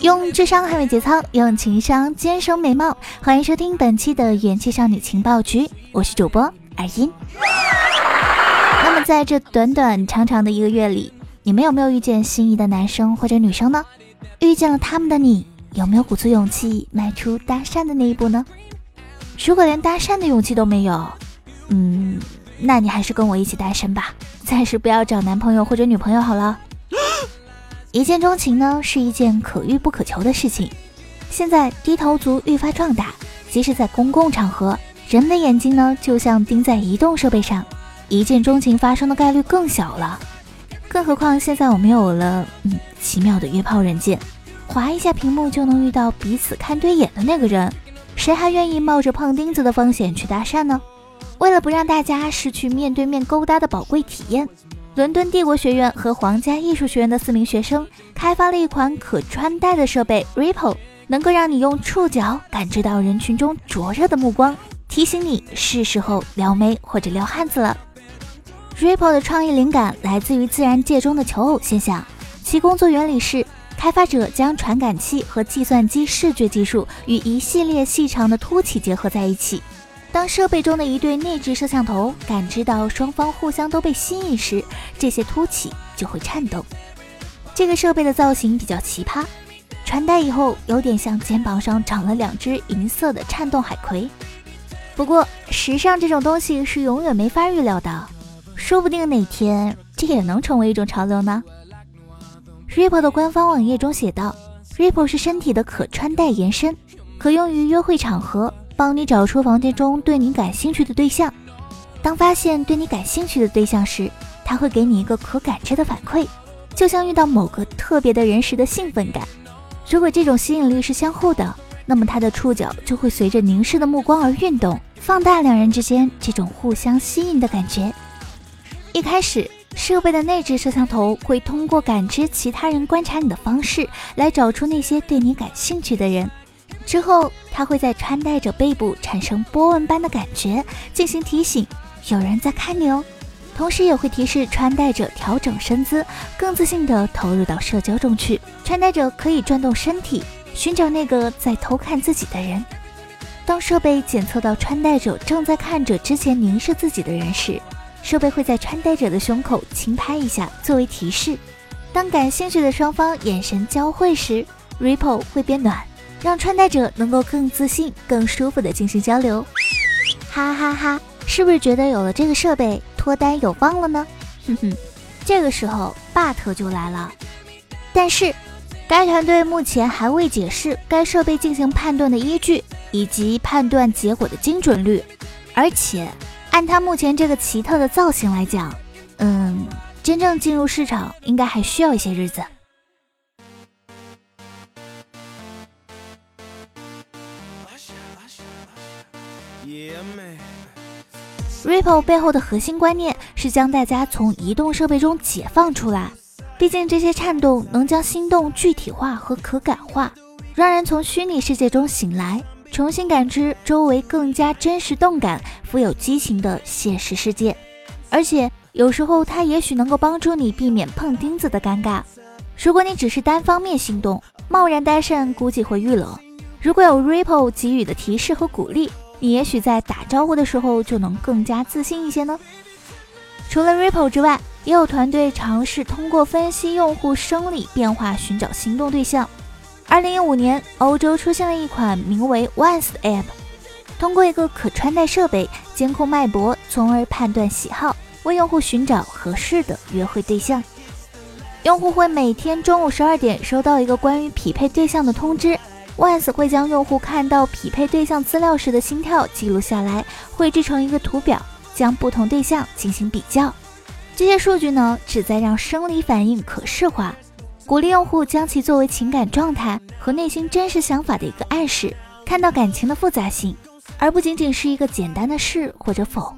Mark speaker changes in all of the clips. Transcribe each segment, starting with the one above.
Speaker 1: 用智商捍卫节操，用情商坚守美貌。欢迎收听本期的元气少女情报局，我是主播尔音。那么在这短短长长的一个月里，你们有没有遇见心仪的男生或者女生呢？遇见了他们的你，有没有鼓足勇气迈出搭讪的那一步呢？如果连搭讪的勇气都没有，嗯，那你还是跟我一起单身吧，暂时不要找男朋友或者女朋友好了。一见钟情呢，是一件可遇不可求的事情。现在低头族愈发壮大，即使在公共场合，人的眼睛呢，就像盯在移动设备上，一见钟情发生的概率更小了。更何况现在我们有了嗯奇妙的约炮软件，划一下屏幕就能遇到彼此看对眼的那个人，谁还愿意冒着碰钉子的风险去搭讪呢？为了不让大家失去面对面勾搭的宝贵体验。伦敦帝国学院和皇家艺术学院的四名学生开发了一款可穿戴的设备 Ripple，能够让你用触角感知到人群中灼热的目光，提醒你是时候撩妹或者撩汉子了。Ripple 的创意灵感来自于自然界中的求偶现象，其工作原理是：开发者将传感器和计算机视觉技术与一系列细长的凸起结合在一起。当设备中的一对内置摄像头感知到双方互相都被吸引时，这些凸起就会颤动。这个设备的造型比较奇葩，穿戴以后有点像肩膀上长了两只银色的颤动海葵。不过，时尚这种东西是永远没法预料的，说不定哪天这也能成为一种潮流呢。Ripple 的官方网页中写道：“Ripple 是身体的可穿戴延伸，可用于约会场合。”帮你找出房间中对你感兴趣的对象。当发现对你感兴趣的对象时，他会给你一个可感知的反馈，就像遇到某个特别的人时的兴奋感。如果这种吸引力是相互的，那么他的触角就会随着凝视的目光而运动，放大两人之间这种互相吸引的感觉。一开始，设备的内置摄像头会通过感知其他人观察你的方式来找出那些对你感兴趣的人。之后，它会在穿戴者背部产生波纹般的感觉，进行提醒，有人在看你哦。同时也会提示穿戴者调整身姿，更自信地投入到社交中去。穿戴者可以转动身体，寻找那个在偷看自己的人。当设备检测到穿戴者正在看着之前凝视自己的人时，设备会在穿戴者的胸口轻拍一下，作为提示。当感兴趣的双方眼神交汇时，Ripple 会变暖。让穿戴者能够更自信、更舒服地进行交流，哈哈哈！是不是觉得有了这个设备脱单有望了呢？哼哼，这个时候 but 就来了，但是该团队目前还未解释该设备进行判断的依据以及判断结果的精准率，而且按它目前这个奇特的造型来讲，嗯，真正进入市场应该还需要一些日子。Ripple 背后的核心观念是将大家从移动设备中解放出来，毕竟这些颤动能将心动具体化和可感化，让人从虚拟世界中醒来，重新感知周围更加真实、动感、富有激情的现实世界。而且有时候它也许能够帮助你避免碰钉子的尴尬。如果你只是单方面心动，贸然搭讪估计会遇冷。如果有 Ripple 给予的提示和鼓励。你也许在打招呼的时候就能更加自信一些呢。除了 Ripple 之外，也有团队尝试通过分析用户生理变化寻找心动对象。二零一五年，欧洲出现了一款名为 Once 的 App，通过一个可穿戴设备监控脉搏，从而判断喜好，为用户寻找合适的约会对象。用户会每天中午十二点收到一个关于匹配对象的通知。Once 会将用户看到匹配对象资料时的心跳记录下来，绘制成一个图表，将不同对象进行比较。这些数据呢，旨在让生理反应可视化，鼓励用户将其作为情感状态和内心真实想法的一个暗示，看到感情的复杂性，而不仅仅是一个简单的是或者否。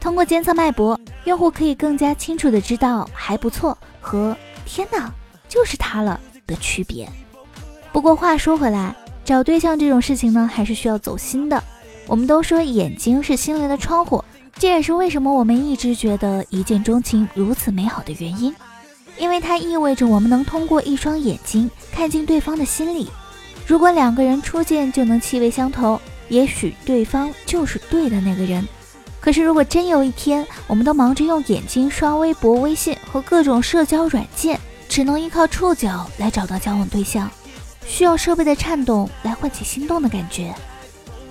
Speaker 1: 通过监测脉搏，用户可以更加清楚的知道还不错和天哪就是他了的区别。不过话说回来，找对象这种事情呢，还是需要走心的。我们都说眼睛是心灵的窗户，这也是为什么我们一直觉得一见钟情如此美好的原因，因为它意味着我们能通过一双眼睛看进对方的心里。如果两个人初见就能气味相投，也许对方就是对的那个人。可是如果真有一天，我们都忙着用眼睛刷微博、微信和各种社交软件，只能依靠触角来找到交往对象，需要设备的颤动来唤起心动的感觉。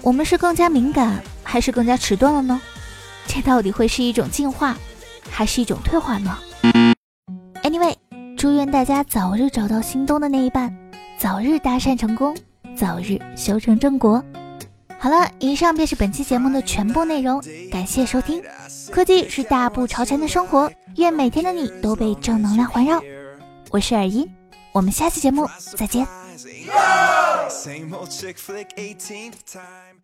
Speaker 1: 我们是更加敏感，还是更加迟钝了呢？这到底会是一种进化，还是一种退化呢？Anyway，祝愿大家早日找到心动的那一半，早日搭讪成功，早日修成正果。好了，以上便是本期节目的全部内容，感谢收听。科技是大步朝前的生活，愿每天的你都被正能量环绕。我是耳音，我们下期节目再见。Same old chick flick, 18th time.